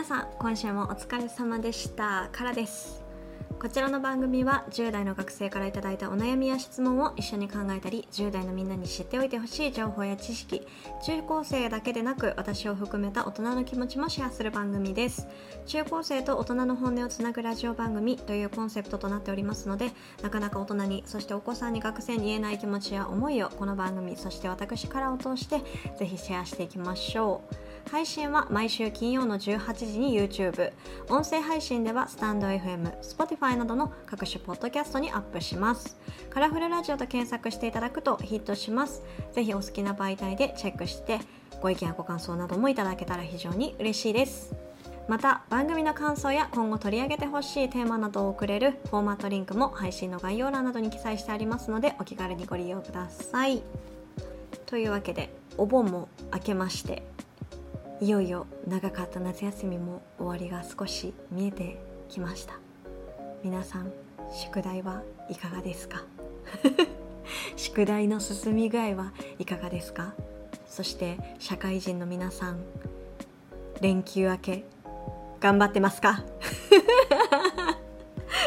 皆さん今週もお疲れ様でした。からです。こちらの番組は10代の学生からいただいたお悩みや質問を一緒に考えたり10代のみんなに知っておいてほしい情報や知識中高生だけでなく私を含めた大人の気持ちもシェアする番組です。中高生と大人の本音をつなぐラジオ番組というコンセプトとなっておりますのでなかなか大人にそしてお子さんに学生に言えない気持ちや思いをこの番組そして私からを通してぜひシェアしていきましょう。配信は毎週金曜の18時に YouTube 音声配信ではスタンド FM、Spotify などの各種ポッドキャストにアップします。カラフルラジオと検索していただくとヒットします。ぜひお好きな媒体でチェックしてご意見やご感想などもいただけたら非常に嬉しいです。また番組の感想や今後取り上げてほしいテーマなどを送れるフォーマットリンクも配信の概要欄などに記載してありますのでお気軽にご利用ください。というわけでお盆も明けましていよいよ長かった夏休みも終わりが少し見えてきました。皆さん宿題はいかがですか？宿題の進み具合はいかがですか？そして社会人の皆さん連休明け頑張ってますか？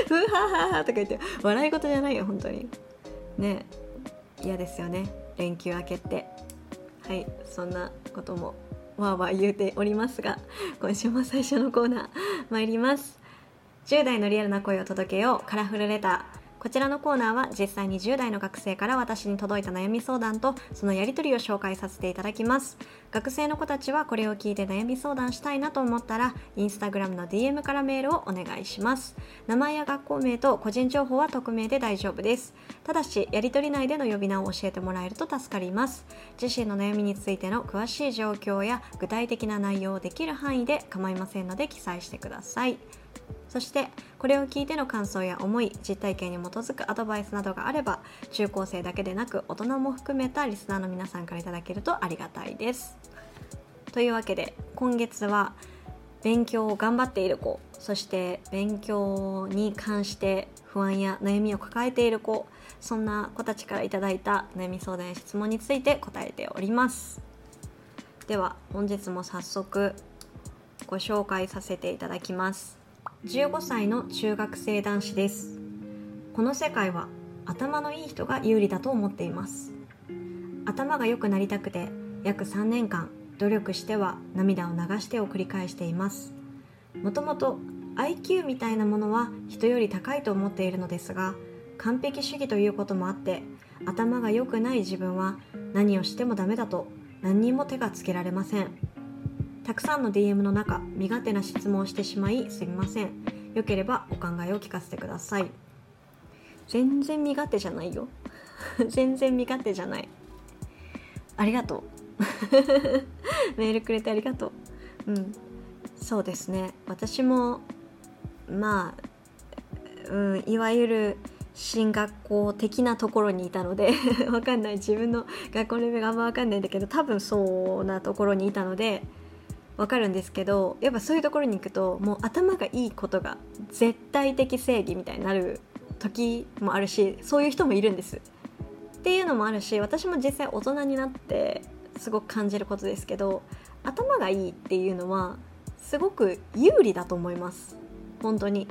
ふはははとか言って笑い事じゃないよ本当に。ね嫌ですよね。連休明けって。はいそんなことも。わーわー言うておりますが今週も最初のコーナー参ります。10代のリアルな声を届けよう。カラフルレター。こちらのコーナーは実際に10代の学生から私に届いた悩み相談とそのやり取りを紹介させていただきます。学生の子たちはこれを聞いて悩み相談したいなと思ったらインスタグラムの DM からメールをお願いします。名前や学校名と個人情報は匿名で大丈夫です。ただしやり取り内での呼び名を教えてもらえると助かります。自身の悩みについての詳しい状況や具体的な内容をできる範囲で構いませんので記載してください。そしてこれを聞いての感想や思い実体験に基づくアドバイスなどがあれば中高生だけでなく大人も含めたリスナーの皆さんからいただけるとありがたいです。というわけで今月は勉強を頑張っている子そして勉強に関して不安や悩みを抱えている子そんな子たちからいただいた悩み相談や質問について答えております。では本日も早速ご紹介させていただきます。15歳の中学生男子です。この世界は頭のいい人が有利だと思っています。頭が良くなりたくて約3年間努力しては涙を流してを繰り返しています。もともと IQ みたいなものは人より高いと思っているのですが完璧主義ということもあって頭が良くない自分は何をしてもダメだと何にも手がつけられません。たくさんの DM の中身勝手な質問をしてしまいすみません。よければお考えを聞かせてください。全然身勝手じゃないよ。全然身勝手じゃない。ありがとう。メールくれてありがとう。うん。そうですね。私もまあ、うん、いわゆる進学校的なところにいたので わかんない。自分の学校のレベルがあんま分かんないんだけど多分そうなところにいたのでわかるんですけどやっぱそういうところに行くともう頭がいいことが絶対的正義みたいになる時もあるしそういう人もいるんです。っていうのもあるし私も実際大人になってすごく感じることですけど頭がいいっていうのはすごく有利だと思います本当に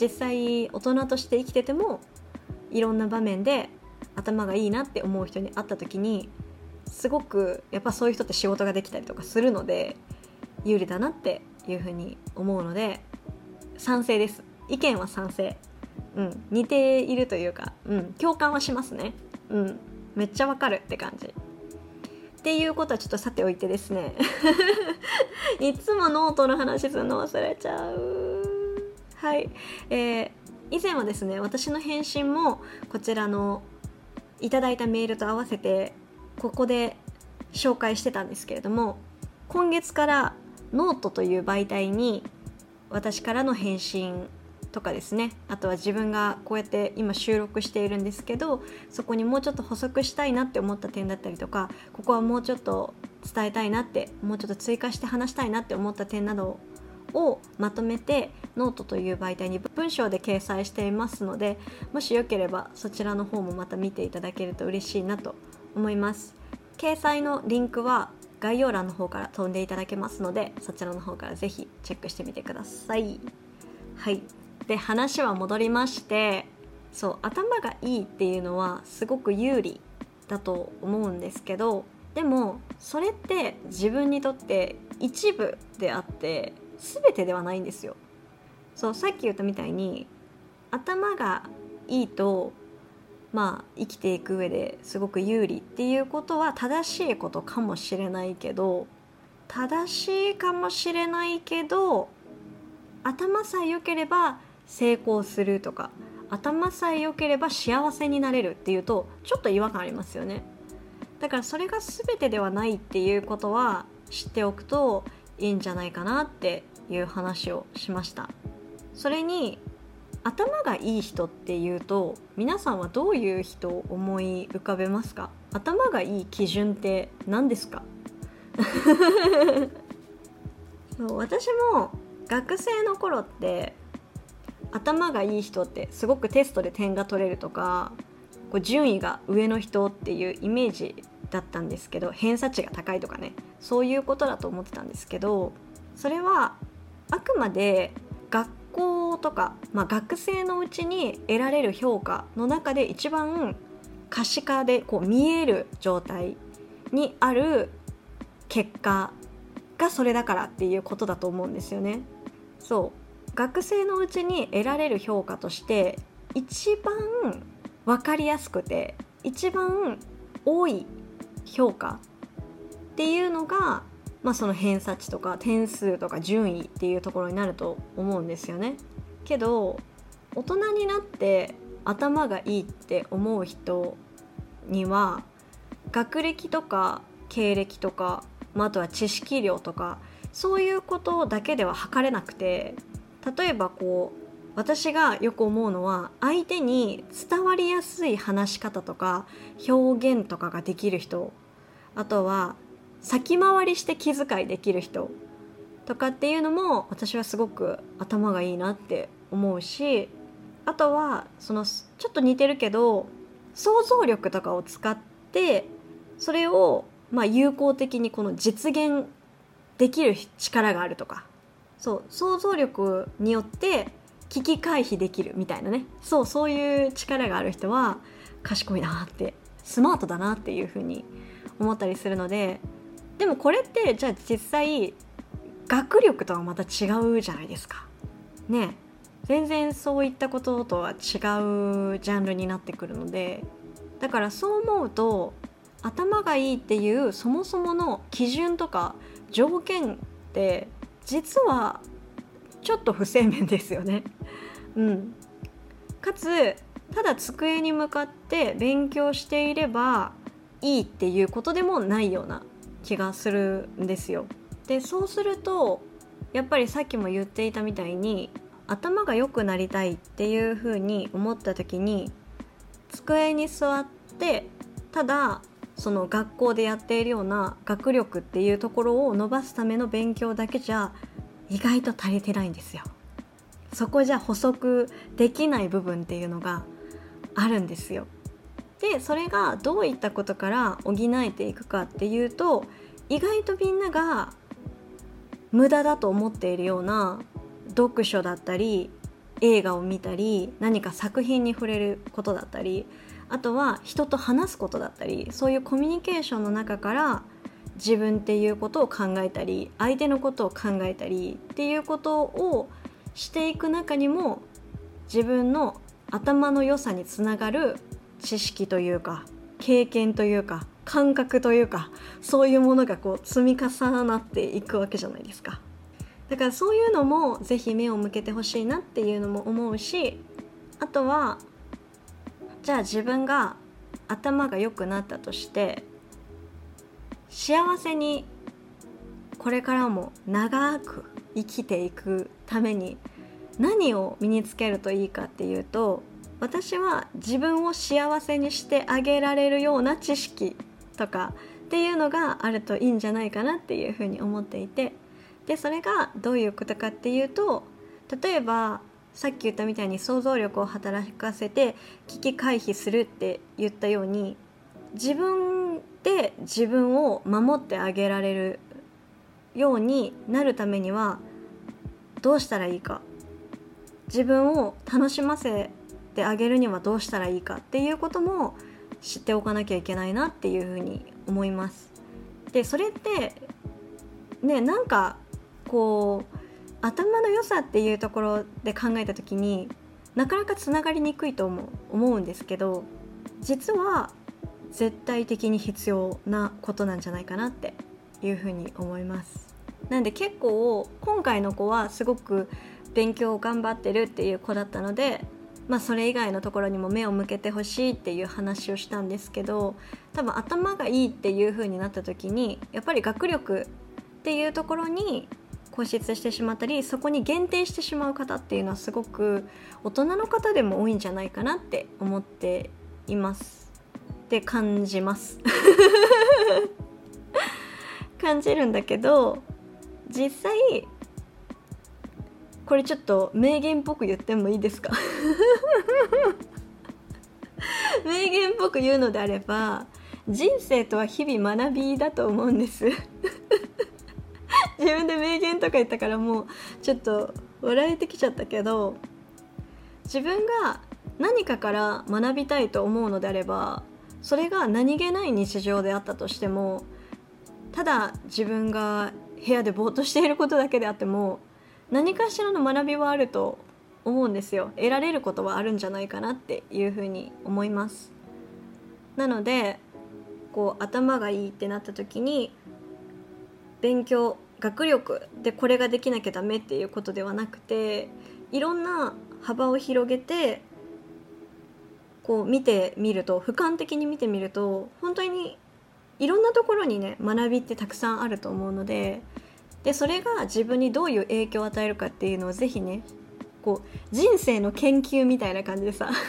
実際大人として生きててもいろんな場面で頭がいいなって思う人に会った時にすごくやっぱそういう人って仕事ができたりとかするので有利だなっていうふうに思うので賛成です。意見は賛成。うん。似ているというか、うん、共感はしますね。うん。めっちゃわかるって感じ。っていうことはちょっとさておいてですね。いつもノートの話するの忘れちゃう。はい。えー、以前はですね私の返信もこちらのいただいたメールと合わせてここで紹介してたんですけれども今月からノートという媒体に私からの返信とかですね。あとは自分がこうやって今収録しているんですけどそこにもうちょっと補足したいなって思った点だったりとかここはもうちょっと伝えたいなってもうちょっと追加して話したいなって思った点などをまとめてノートという媒体に文章で掲載していますのでもしよければそちらの方もまた見ていただけると嬉しいなと思います。掲載のリンクは概要欄の方から飛んでいただけますのでそちらの方からぜひチェックしてみてください。はい。で話は戻りましてそう頭がいいっていうのはすごく有利だと思うんですけどでもそれって自分にとって一部であって全てではないんですよ。そうさっき言ったみたいに頭がいいとまあ生きていく上ですごく有利っていうことは正しいことかもしれないけど正しいかもしれないけど頭さえ良ければ成功するとか頭さえ良ければ幸せになれるっていうとちょっと違和感ありますよね。だからそれが全てではないっていうことは知っておくといいんじゃないかなっていう話をしました。それに頭がいい人っていうと皆さんはどういう人を思い浮かべますか？頭がいい基準って何ですか？そう私も学生の頃って頭がいい人ってすごくテストで点が取れるとかこう順位が上の人っていうイメージだったんですけど偏差値が高いとかねそういうことだと思ってたんですけどそれはあくまで校とか、まあ、学生のうちに得られる評価の中で一番可視化でこう見える状態にある結果がそれだからっていうことだと思うんですよね。そう学生のうちに得られる評価として一番分かりやすくて一番多い評価っていうのが、まあ、その偏差値とか点数とか順位っていうところになると思うんですよね。けど大人になって頭がいいって思う人には学歴とか経歴とか、まあ、あとは知識量とかそういうことだけでは測れなくて例えばこう私がよく思うのは相手に伝わりやすい話し方とか表現とかができる人あとは先回りして気遣いできる人とかっていうのも私はすごく頭がいいなって思うしあとはそのちょっと似てるけど想像力とかを使ってそれをまあ有効的にこの実現できる力があるとか。そう想像力によって危機回避できるみたいなね。そうそういう力がある人は賢いなってスマートだなっていうふうに思ったりするのででもこれってじゃあ実際学力とはまた違うじゃないですか。ね全然そういったこととは違うジャンルになってくるのでだからそう思うと頭がいいっていうそもそもの基準とか条件って実はちょっと不正面ですよね。うん、かつただ机に向かって勉強していればいいっていうことでもないような気がするんですよ。でそうするとやっぱりさっきも言っていたみたいに頭が良くなりたいっていうふうに思った時に机に座ってただその学校でやっているような学力っていうところを伸ばすための勉強だけじゃ意外と足りてないんですよ。そこじゃ補足できない部分っていうのがあるんですよ。でそれがどういったことから補えていくかっていうと意外とみんなが無駄だと思っているような読書だったり映画を見たり何か作品に触れることだったりあとは人と話すことだったりそういうコミュニケーションの中から自分っていうことを考えたり相手のことを考えたりっていうことをしていく中にも自分の頭の良さにつながる知識というか経験というか感覚というかそういうものがこう積み重なっていくわけじゃないですか。だからそういうのも是非目を向けてほしいなっていうのも思うしあとはじゃあ自分が頭が良くなったとして幸せにこれからも長く生きていくために何を身につけるといいかっていうと私は自分を幸せにしてあげられるような知識とかっていうのがあるといいんじゃないかなっていうふうに思っていて。でそれがどういうことかっていうと例えばさっき言ったみたいに想像力を働かせて危機回避するって言ったように自分で自分を守ってあげられるようになるためにはどうしたらいいか。自分を楽しませてあげるにはどうしたらいいかっていうことも知っておかなきゃいけないなっていうふうに思います。でそれってねなんかこう頭の良さっていうところで考えた時になかなかつながりにくいと思う思うんですけど実は絶対的に必要なことなんじゃないかなっていうふうに思いますなんで結構今回の子はすごく勉強を頑張ってるっていう子だったのでまあ、それ以外のところにも目を向けてほしいっていう話をしたんですけど多分頭がいいっていう風になった時にやっぱり学力っていうところに固執してしまったりそこに限定してしまう方っていうのはすごく大人の方でも多いんじゃないかなって思っています。って感じます。感じるんだけど実際これちょっと名言っぽく言ってもいいですか？名言っぽく言うのであれば人生とは日々学びだと思うんです。自分で名言とか言ったからもうちょっと笑えてきちゃったけど自分が何かから学びたいと思うのであればそれが何気ない日常であったとしてもただ自分が部屋でぼーっとしていることだけであっても何かしらの学びはあると思うんですよ。得られることはあるんじゃないかなっていうふうに思います。なのでこう頭がいいってなった時に勉強学力でこれができなきゃダメっていうことではなくていろんな幅を広げてこう見てみると俯瞰的に見てみると本当にいろんなところにね学びってたくさんあると思うのででそれが自分にどういう影響を与えるかっていうのをぜひねこう人生の研究みたいな感じでさ。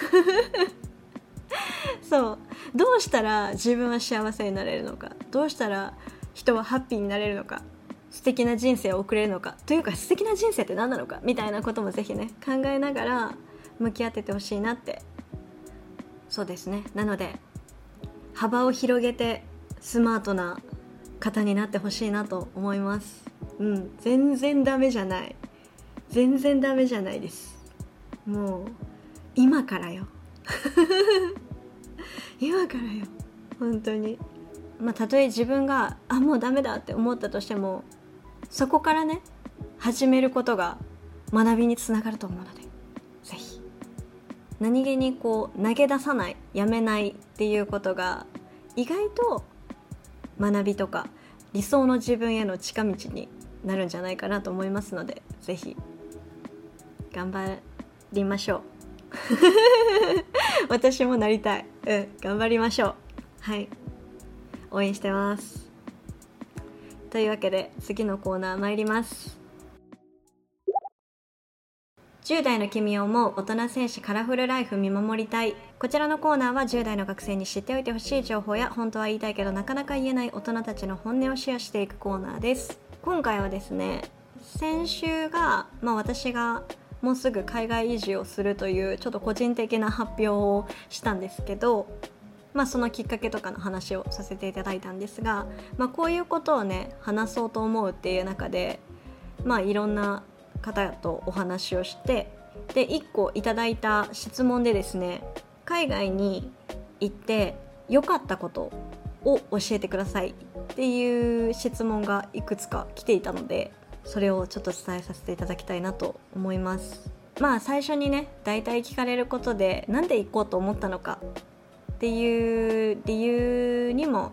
そう。どうしたら自分は幸せになれるのか。どうしたら人はハッピーになれるのか。素敵な人生を送れるのか。というか素敵な人生って何なのか。みたいなこともぜひね考えながら向き合っててほしいなって。そうですね。なので幅を広げてスマートな方になってほしいなと思います。うん。全然ダメじゃない。全然ダメじゃないです。もう今からよ。今からよ。本当に。まあたとえ自分があもうダメだって思ったとしてもそこからね始めることが学びにつながると思うので。是非何気にこう投げ出さないやめないっていうことが意外と学びとか理想の自分への近道になるんじゃないかなと思いますので是非頑張りましょう。私もなりたい。うん頑張りましょう。はい。応援してます。というわけで次のコーナー参ります。10代の君を思う大人戦士カラフルライフ見守りたい。こちらのコーナーは10代の学生に知っておいてほしい情報や本当は言いたいけどなかなか言えない大人たちの本音をシェアしていくコーナーです。今回はですね先週が、まあ、私がもうすぐ海外移住をするというちょっと個人的な発表をしたんですけど、まあ、そのきっかけとかの話をさせていただいたんですが、まあ、こういうことをね話そうと思うっていう中で、まあ、いろんな方とお話をしてで1個いただいた質問でですね海外に行って良かったことを教えてくださいっていう質問がいくつか来ていたのでそれをちょっと伝えさせていただきたいなと思います。まあ最初にね大体聞かれることで何で行こうと思ったのかっていう理由にも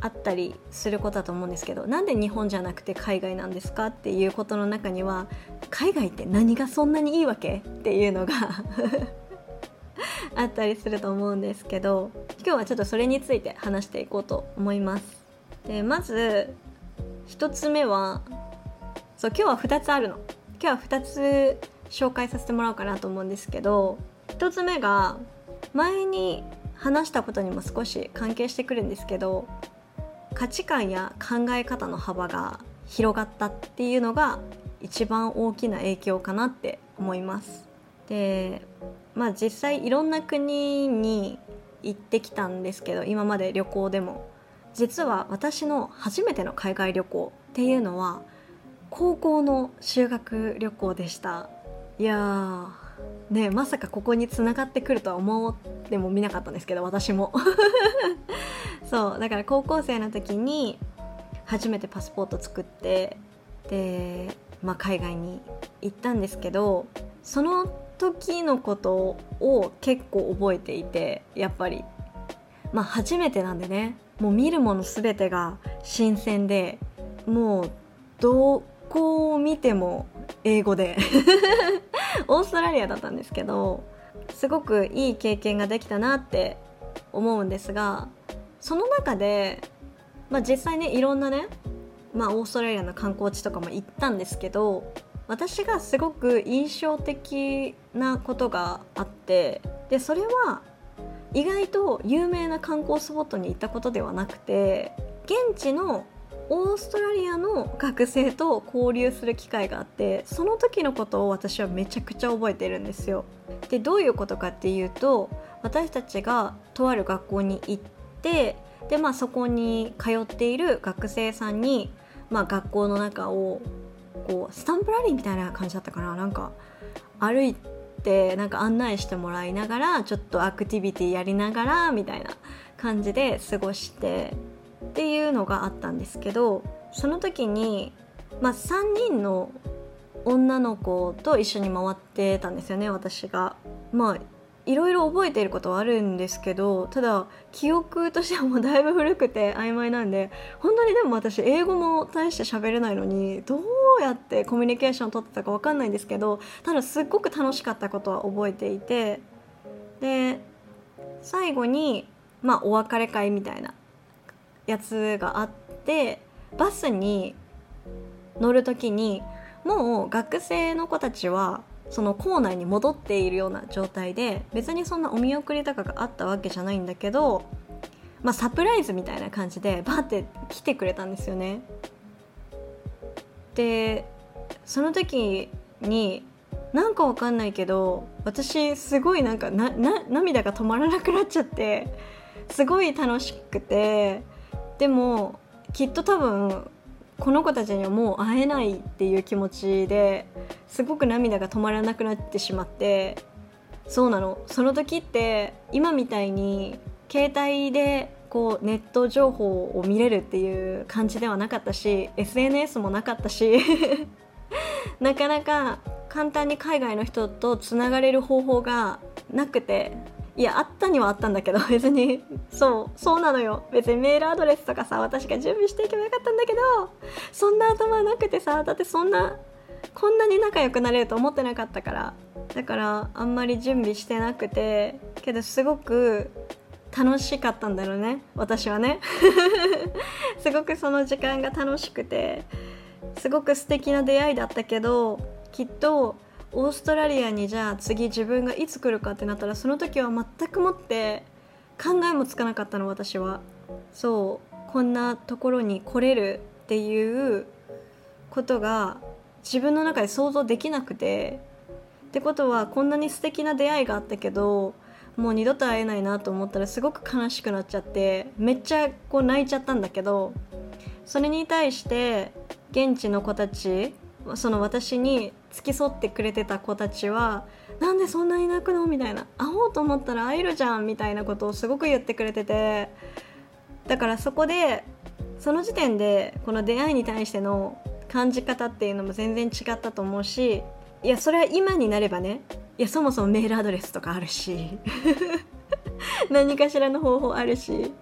あったりすることだと思うんですけどなんで日本じゃなくて海外なんですかっていうことの中には海外って何がそんなにいいわけっていうのが あったりすると思うんですけど今日はちょっとそれについて話していこうと思いますでまず1つ目はそう今日は2つあるの今日は2つ紹介させてもらおうかなと思うんですけど1つ目が前に話したことにも少し関係してくるんですけど価値観や考え方の幅が広がったっていうのが一番大きな影響かなって思います。でまあ実際いろんな国に行ってきたんですけど今まで旅行でも。実は私の初めての海外旅行っていうのは高校の修学旅行でした。いやーねまさかここに繋がってくるとは思ってもみなかったんですけど私も。そうだから高校生の時に初めてパスポート作ってで、まあ、海外に行ったんですけどその時のことを結構覚えていてやっぱり。まあ初めてなんでね。もう見るもの全てが新鮮でもうどこを見ても英語で。オーストラリアだったんですけどすごくいい経験ができたなって思うんですがその中で、まあ、実際ねいろんなね、まあ、オーストラリアの観光地とかも行ったんですけど私がすごく印象的なことがあってでそれは意外と有名な観光スポットに行ったことではなくて現地のオーストラリアの学生と交流する機会があってその時のことを私はめちゃくちゃ覚えてるんですよ。でどういうことかっていうと私たちがとある学校に行ってで、まあ、そこに通っている学生さんに、まあ、学校の中をこうスタンプラリーみたいな感じだったかななんか歩いてなんか案内してもらいながらちょっとアクティビティやりながらみたいな感じで過ごしてっていうのがあったんですけどその時に、まあ、3人の女の子と一緒に回ってたんですよね私が。まあいろいろ覚えていることはあるんですけどただ記憶としてはもうだいぶ古くて曖昧なんで本当にでも私英語も大して喋れないのにどうやってコミュニケーションを取ってたか分かんないんですけどただすっごく楽しかったことは覚えていてで最後にまあお別れ会みたいなやつがあってバスに乗る時にもう学生の子たちはその校内に戻っているような状態で別にそんなお見送りとかがあったわけじゃないんだけど、まあ、サプライズみたいな感じでバーって来てくれたんですよね。でその時になんかわかんないけど私すごいなんかな涙が止まらなくなっちゃってすごい楽しくてでもきっと多分この子たちにはもう会えないっていう気持ちですごく涙が止まらなくなってしまってそうなの。その時って今みたいに携帯でこうネット情報を見れるっていう感じではなかったし SNS もなかったし なかなか簡単に海外の人とつながれる方法がなくていやあったにはあったんだけど 別にそうそうなのよ。別にメールアドレスとかさ私が準備していけばよかったんだけどそんな頭なくてさだってそんなこんなに仲良くなれると思ってなかったから。だからあんまり準備してなくてけどすごく楽しかったんだろうね。私はね。すごくその時間が楽しくてすごく素敵な出会いだったけどきっとオーストラリアにじゃあ次自分がいつ来るかってなったらその時は全くもって考えもつかなかったの私は。そう。こんなところに来れるっていうことが自分の中で想像できなくて。ってことはこんなに素敵な出会いがあったけどもう二度と会えないなと思ったらすごく悲しくなっちゃってめっちゃこう泣いちゃったんだけどそれに対して現地の子たちその私に付き添ってくれてた子たちはなんでそんなに泣くの？みたいな会おうと思ったら会えるじゃんみたいなことをすごく言ってくれててだからそこでその時点でこの出会いに対しての感じ方っていうのも全然違ったと思うしいやそれは今になればね。いやそもそもメールアドレスとかあるし 何かしらの方法あるし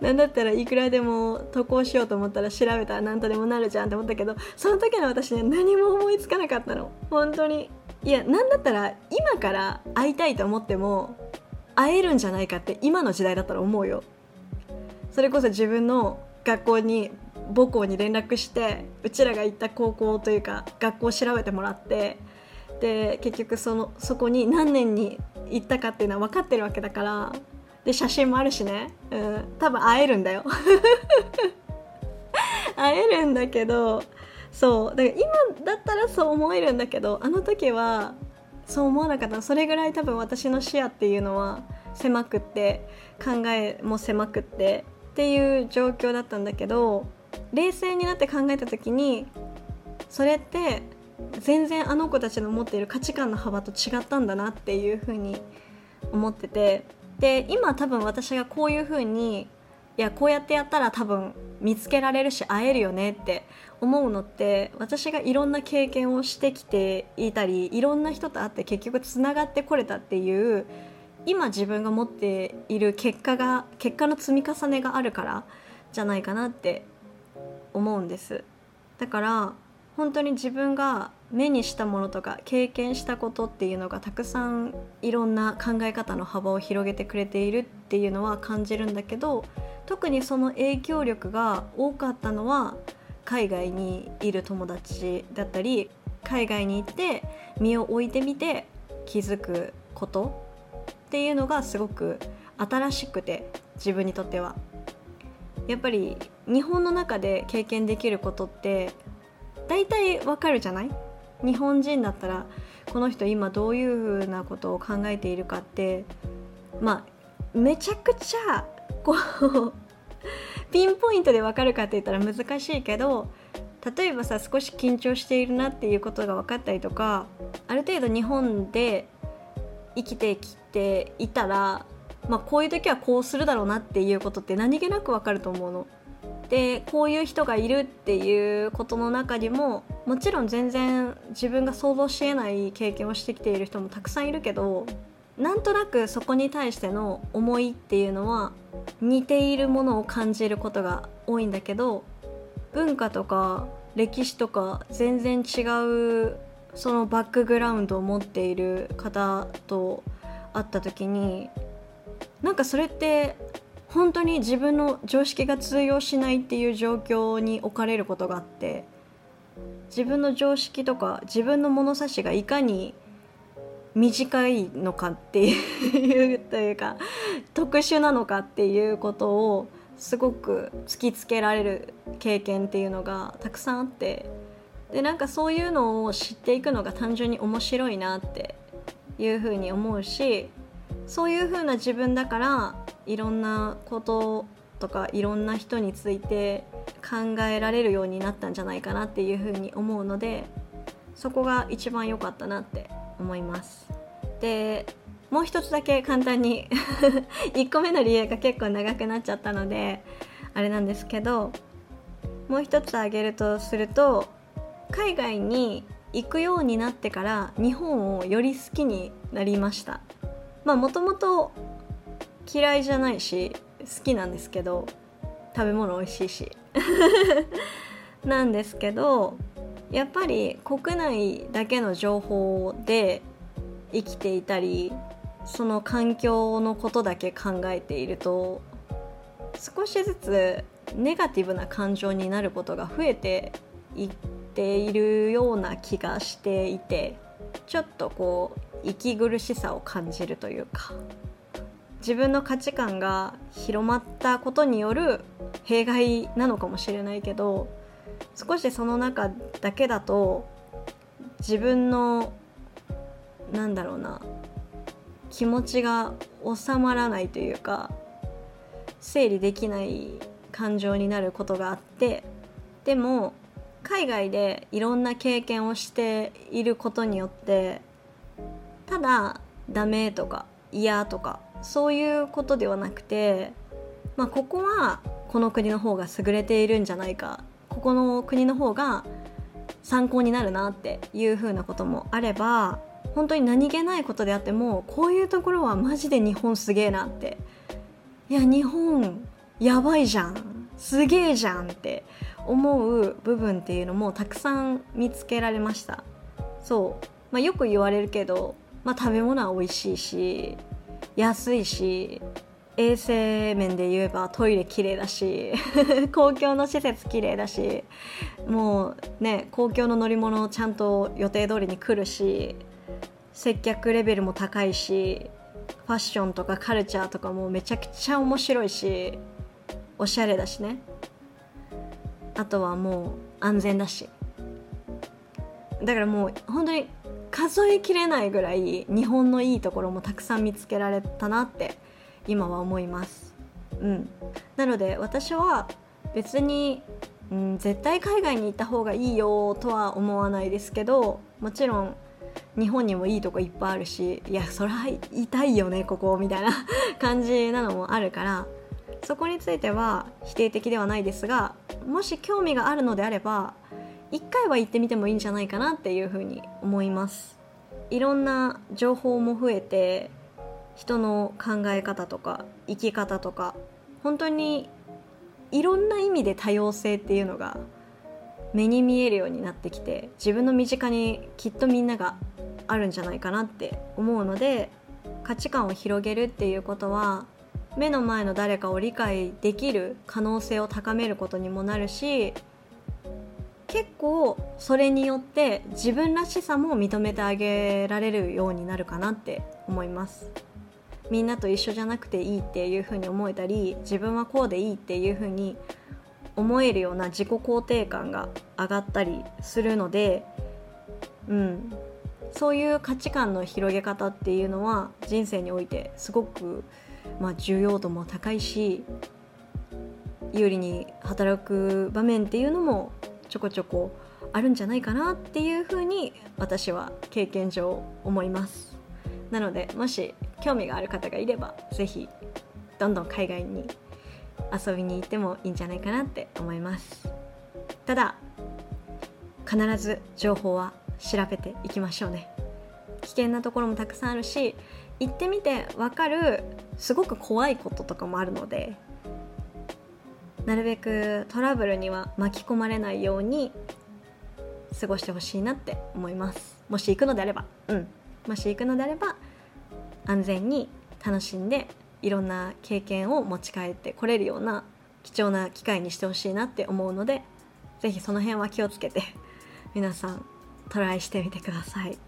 何だったらいくらでも投稿しようと思ったら調べたら何とでもなるじゃんって思ったけどその時の私には何も思いつかなかったの。本当に。いや何だったら今から会いたいと思っても会えるんじゃないかって今の時代だったら思うよ。それこそ自分の学校に母校に連絡してうちらが行った高校というか学校を調べてもらってで結局そのそこに何年に行ったかっていうのは分かってるわけだからで写真もあるしね、うん、多分会えるんだよ。会えるんだけどそう。だから今だったらそう思えるんだけどあの時はそう思わなかった。それぐらい多分私の視野っていうのは狭くって考えも狭くってっていう状況だったんだけど冷静になって考えた時にそれって全然あの子たちの持っている価値観の幅と違ったんだなっていうふうに思っててで今多分私がこういうふうにいやこうやってやったら多分見つけられるし会えるよねって思うのって私がいろんな経験をしてきていたりいろんな人と会って結局つながってこれたっていう今自分が持っている結果が結果の積み重ねがあるからじゃないかなって思うんです。だから本当に自分が目にしたものとか経験したことっていうのがたくさんいろんな考え方の幅を広げてくれているっていうのは感じるんだけど特にその影響力が多かったのは海外にいる友達だったり海外に行って身を置いてみて気づくことっていうのがすごく新しくて自分にとっては。やっぱり日本の中で経験できることって大体わかるじゃない？日本人だったらこの人今どういうふうなことを考えているかってまあめちゃくちゃこう ピンポイントでわかるかって言ったら難しいけど例えばさ少し緊張しているなっていうことが分かったりとかある程度日本で生きてきていたら、まあ、こういう時はこうするだろうなっていうことって何気なく分かると思うの。でこういう人がいるっていうことの中にももちろん全然自分が想像しえない経験をしてきている人もたくさんいるけどなんとなくそこに対しての思いっていうのは似ているものを感じることが多いんだけど文化とか歴史とか全然違うそのバックグラウンドを持っている方と会った時になんかそれって本当に自分の常識が通用しないっていう状況に置かれることがあって自分の常識とか自分の物差しがいかに短いのかっていうというか特殊なのかっていうことをすごく突きつけられる経験っていうのがたくさんあってでなんかそういうのを知っていくのが単純に面白いなっていうふうに思うしそういう風な自分だからいろんなこととかいろんな人について考えられるようになったんじゃないかなっていう風に思うのでそこが一番良かったなって思います。でもう一つだけ簡単に 1個目の理由が結構長くなっちゃったのであれなんですけどもう一つ挙げるとすると海外に行くようになってから日本をより好きになりました。まあもともと嫌いじゃないし好きなんですけど食べ物美味しいし。なんですけどやっぱり国内だけの情報で生きていたりその環境のことだけ考えていると少しずつネガティブな感情になることが増えていっているような気がしていてちょっとこう息苦しさを感じるというか。自分の価値観が広まったことによる弊害なのかもしれないけど少しその中だけだと自分のなんだろうな気持ちが収まらないというか整理できない感情になることがあってでも海外でいろんな経験をしていることによってただダメとか嫌とかそういうことではなくて、まあ、ここはこの国の方が優れているんじゃないかここの国の方が参考になるなっていう風なこともあれば本当に何気ないことであってもこういうところはマジで日本すげえなっていや日本やばいじゃんすげえじゃんって思う部分っていうのもたくさん見つけられました。そう、まあ、よく言われるけどまあ、食べ物は美味しいし安いし衛生面で言えばトイレ綺麗だし 公共の施設綺麗だしもうね公共の乗り物ちゃんと予定通りに来るし接客レベルも高いしファッションとかカルチャーとかもめちゃくちゃ面白いしおしゃれだしね。あとはもう安全だし。だからもう本当に数えきれないぐらい日本のいいところもたくさん見つけられたなって今は思います。うん、なので私は別に、うん、絶対海外に行った方がいいよとは思わないですけどもちろん日本にもいいとこいっぱいあるしいやそりゃ痛いよねここみたいな 感じなのもあるからそこについては否定的ではないですがもし興味があるのであれば一回は行ってみてもいいんじゃないかなっていうふうに思います。いろんな情報も増えて人の考え方とか生き方とか本当にいろんな意味で多様性っていうのが目に見えるようになってきて自分の身近にきっとみんながあるんじゃないかなって思うので価値観を広げるっていうことは目の前の誰かを理解できる可能性を高めることにもなるし結構それによって自分らしさも認めてあげられるようになるかなって思います。みんなと一緒じゃなくていいっていうふうに思えたり自分はこうでいいっていうふうに思えるような自己肯定感が上がったりするのでうん。そういう価値観の広げ方っていうのは人生においてすごく、まあ、重要度も高いし有利に働く場面っていうのもちょこちょこあるんじゃないかなっていうふうに私は経験上思います。なのでもし興味がある方がいれば是非どんどん海外に遊びに行ってもいいんじゃないかなって思います。ただ必ず情報は調べていきましょうね。危険なところもたくさんあるし行ってみて分かるすごく怖いこととかもあるのでなるべくトラブルには巻き込まれないように過ごしてほしいなって思います。もし行くのであれば。うん。もし行くのであれば安全に楽しんでいろんな経験を持ち帰ってこれるような貴重な機会にしてほしいなって思うので是非その辺は気をつけて皆さんトライしてみてください。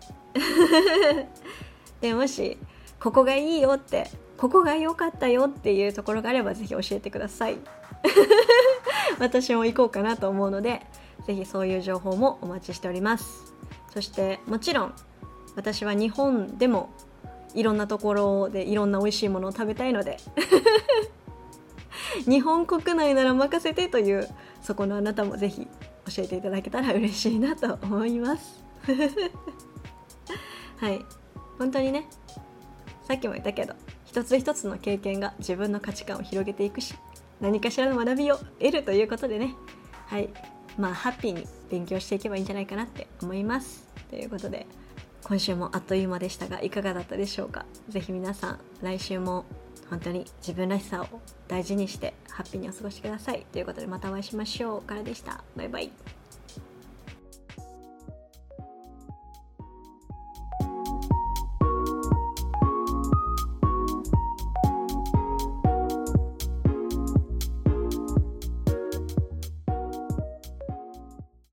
でもしここがいいよってここが良かったよっていうところがあれば是非教えてください 私も行こうかなと思うので是非そういう情報もお待ちしております。そしてもちろん私は日本でもいろんなところでいろんな美味しいものを食べたいので 日本国内なら任せてというそこのあなたもぜひ教えていただけたら嬉しいなと思います。はい。本当にねさっきも言ったけど一つ一つの経験が自分の価値観を広げていくし何かしらの学びを得るということでね。はい。まあハッピーに勉強していけばいいんじゃないかなって思います。ということで今週もあっという間でしたがいかがだったでしょうか？是非皆さん来週も本当に自分らしさを大事にしてハッピーにお過ごしください。ということでまたお会いしましょう。からでした。バイバイ。